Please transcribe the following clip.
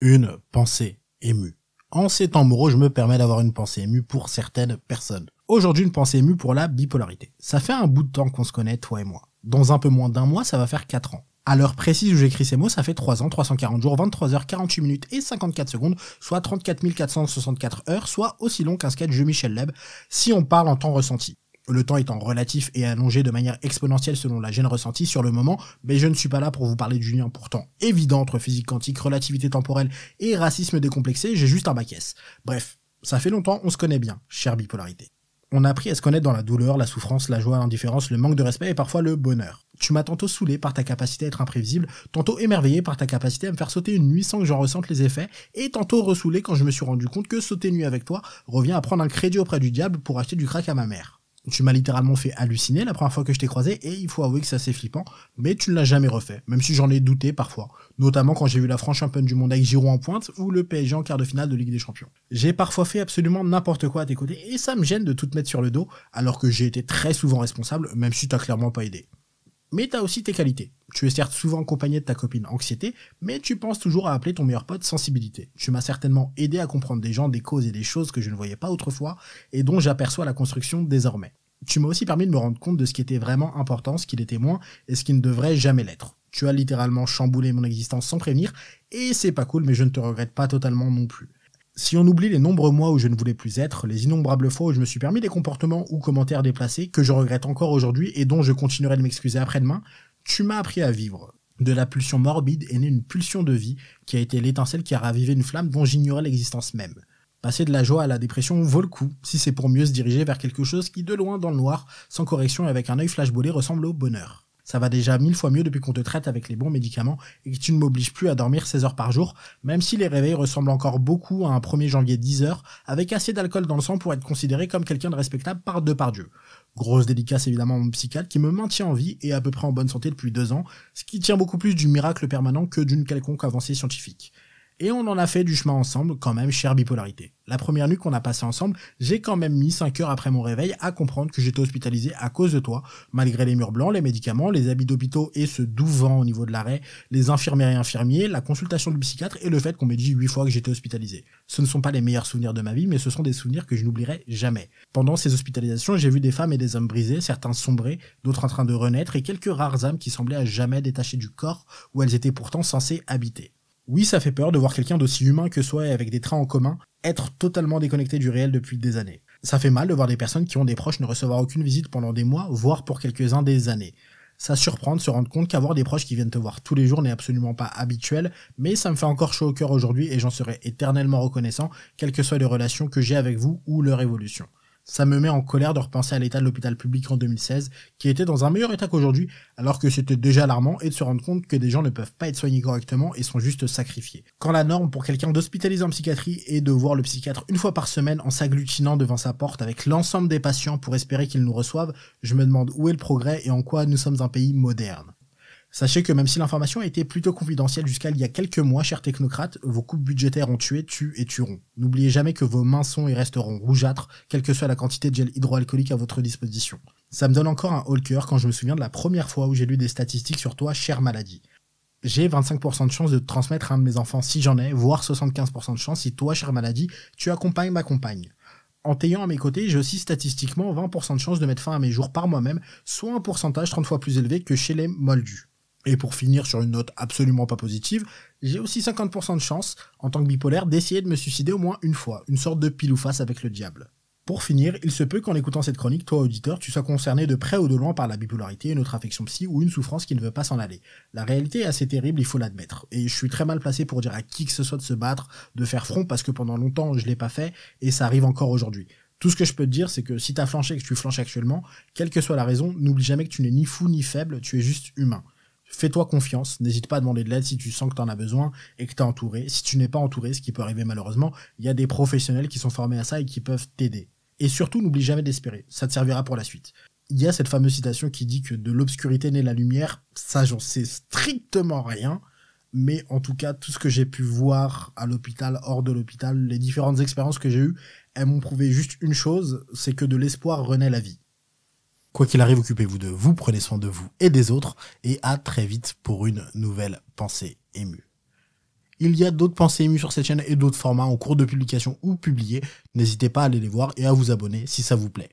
Une pensée émue. En ces temps moraux, je me permets d'avoir une pensée émue pour certaines personnes. Aujourd'hui, une pensée émue pour la bipolarité. Ça fait un bout de temps qu'on se connaît, toi et moi. Dans un peu moins d'un mois, ça va faire 4 ans. À l'heure précise où j'écris ces mots, ça fait 3 ans, 340 jours, 23 heures, 48 minutes et 54 secondes, soit 34 464 heures, soit aussi long qu'un sketch de Michel Leb, si on parle en temps ressenti le temps étant relatif et allongé de manière exponentielle selon la gêne ressentie sur le moment, mais je ne suis pas là pour vous parler du lien pourtant évident entre physique quantique, relativité temporelle et racisme décomplexé, j'ai juste un bac. Bref, ça fait longtemps, on se connaît bien, chère bipolarité. On a appris à se connaître dans la douleur, la souffrance, la joie, l'indifférence, le manque de respect et parfois le bonheur. Tu m'as tantôt saoulé par ta capacité à être imprévisible, tantôt émerveillé par ta capacité à me faire sauter une nuit sans que j'en ressente les effets, et tantôt ressoulé quand je me suis rendu compte que sauter nuit avec toi revient à prendre un crédit auprès du diable pour acheter du crack à ma mère. Tu m'as littéralement fait halluciner la première fois que je t'ai croisé et il faut avouer que c'est assez flippant, mais tu ne l'as jamais refait, même si j'en ai douté parfois, notamment quand j'ai vu la France championne du monde avec Giroud en pointe ou le PSG en quart de finale de Ligue des Champions. J'ai parfois fait absolument n'importe quoi à tes côtés et ça me gêne de tout te mettre sur le dos alors que j'ai été très souvent responsable, même si t'as clairement pas aidé. Mais t'as aussi tes qualités. Tu es certes souvent accompagné de ta copine anxiété, mais tu penses toujours à appeler ton meilleur pote sensibilité. Tu m'as certainement aidé à comprendre des gens, des causes et des choses que je ne voyais pas autrefois, et dont j'aperçois la construction désormais. Tu m'as aussi permis de me rendre compte de ce qui était vraiment important, ce qui l'était moins, et ce qui ne devrait jamais l'être. Tu as littéralement chamboulé mon existence sans prévenir, et c'est pas cool, mais je ne te regrette pas totalement non plus. Si on oublie les nombreux mois où je ne voulais plus être, les innombrables fois où je me suis permis des comportements ou commentaires déplacés que je regrette encore aujourd'hui et dont je continuerai de m'excuser après-demain, tu m'as appris à vivre. De la pulsion morbide est née une pulsion de vie qui a été l'étincelle qui a ravivé une flamme dont j'ignorais l'existence même. Passer de la joie à la dépression vaut le coup, si c'est pour mieux se diriger vers quelque chose qui, de loin dans le noir, sans correction et avec un œil flashballé, ressemble au bonheur. Ça va déjà mille fois mieux depuis qu'on te traite avec les bons médicaments et que tu ne m'obliges plus à dormir 16 heures par jour, même si les réveils ressemblent encore beaucoup à un 1er janvier 10 heures, avec assez d'alcool dans le sang pour être considéré comme quelqu'un de respectable par deux par Dieu. Grosse dédicace évidemment psychiatre qui me maintient en vie et à peu près en bonne santé depuis deux ans, ce qui tient beaucoup plus du miracle permanent que d'une quelconque avancée scientifique. Et on en a fait du chemin ensemble, quand même, chère bipolarité. La première nuit qu'on a passé ensemble, j'ai quand même mis 5 heures après mon réveil à comprendre que j'étais hospitalisé à cause de toi, malgré les murs blancs, les médicaments, les habits d'hôpitaux et ce doux vent au niveau de l'arrêt, les infirmières et infirmiers, la consultation du psychiatre et le fait qu'on m'ait dit 8 fois que j'étais hospitalisé. Ce ne sont pas les meilleurs souvenirs de ma vie, mais ce sont des souvenirs que je n'oublierai jamais. Pendant ces hospitalisations, j'ai vu des femmes et des hommes brisés, certains sombrés, d'autres en train de renaître et quelques rares âmes qui semblaient à jamais détachées du corps où elles étaient pourtant censées habiter. Oui, ça fait peur de voir quelqu'un d'aussi humain que soi et avec des trains en commun être totalement déconnecté du réel depuis des années. Ça fait mal de voir des personnes qui ont des proches ne recevoir aucune visite pendant des mois, voire pour quelques-uns des années. Ça surprend de se rendre compte qu'avoir des proches qui viennent te voir tous les jours n'est absolument pas habituel, mais ça me fait encore chaud au cœur aujourd'hui et j'en serai éternellement reconnaissant, quelles que soient les relations que j'ai avec vous ou leur évolution. Ça me met en colère de repenser à l'état de l'hôpital public en 2016, qui était dans un meilleur état qu'aujourd'hui, alors que c'était déjà alarmant, et de se rendre compte que des gens ne peuvent pas être soignés correctement et sont juste sacrifiés. Quand la norme pour quelqu'un d'hospitalisé en psychiatrie est de voir le psychiatre une fois par semaine en s'agglutinant devant sa porte avec l'ensemble des patients pour espérer qu'ils nous reçoivent, je me demande où est le progrès et en quoi nous sommes un pays moderne. Sachez que même si l'information a été plutôt confidentielle jusqu'à il y a quelques mois, chers technocrates, vos coupes budgétaires ont tué, tuent et tueront. N'oubliez jamais que vos mains sont et resteront rougeâtres, quelle que soit la quantité de gel hydroalcoolique à votre disposition. Ça me donne encore un haut cœur quand je me souviens de la première fois où j'ai lu des statistiques sur toi, chère maladie. J'ai 25% de chance de te transmettre un de mes enfants si j'en ai, voire 75% de chance si toi, chère maladie, tu accompagnes ma compagne. En t'ayant à mes côtés, j'ai aussi statistiquement 20% de chance de mettre fin à mes jours par moi-même, soit un pourcentage 30 fois plus élevé que chez les moldus. Et pour finir sur une note absolument pas positive, j'ai aussi 50% de chance, en tant que bipolaire, d'essayer de me suicider au moins une fois, une sorte de pile ou face avec le diable. Pour finir, il se peut qu'en écoutant cette chronique, toi auditeur, tu sois concerné de près ou de loin par la bipolarité, une autre affection psy ou une souffrance qui ne veut pas s'en aller. La réalité est assez terrible, il faut l'admettre. Et je suis très mal placé pour dire à qui que ce soit de se battre, de faire front, parce que pendant longtemps je l'ai pas fait, et ça arrive encore aujourd'hui. Tout ce que je peux te dire, c'est que si t'as flanché et que tu flanches actuellement, quelle que soit la raison, n'oublie jamais que tu n'es ni fou ni faible, tu es juste humain. Fais-toi confiance, n'hésite pas à demander de l'aide si tu sens que tu as besoin et que tu entouré. Si tu n'es pas entouré, ce qui peut arriver malheureusement, il y a des professionnels qui sont formés à ça et qui peuvent t'aider. Et surtout, n'oublie jamais d'espérer, ça te servira pour la suite. Il y a cette fameuse citation qui dit que de l'obscurité naît la lumière, ça j'en sais strictement rien, mais en tout cas, tout ce que j'ai pu voir à l'hôpital, hors de l'hôpital, les différentes expériences que j'ai eues, elles m'ont prouvé juste une chose, c'est que de l'espoir renaît la vie. Quoi qu'il arrive, occupez-vous de vous, prenez soin de vous et des autres, et à très vite pour une nouvelle pensée émue. Il y a d'autres pensées émues sur cette chaîne et d'autres formats en cours de publication ou publiés. N'hésitez pas à aller les voir et à vous abonner si ça vous plaît.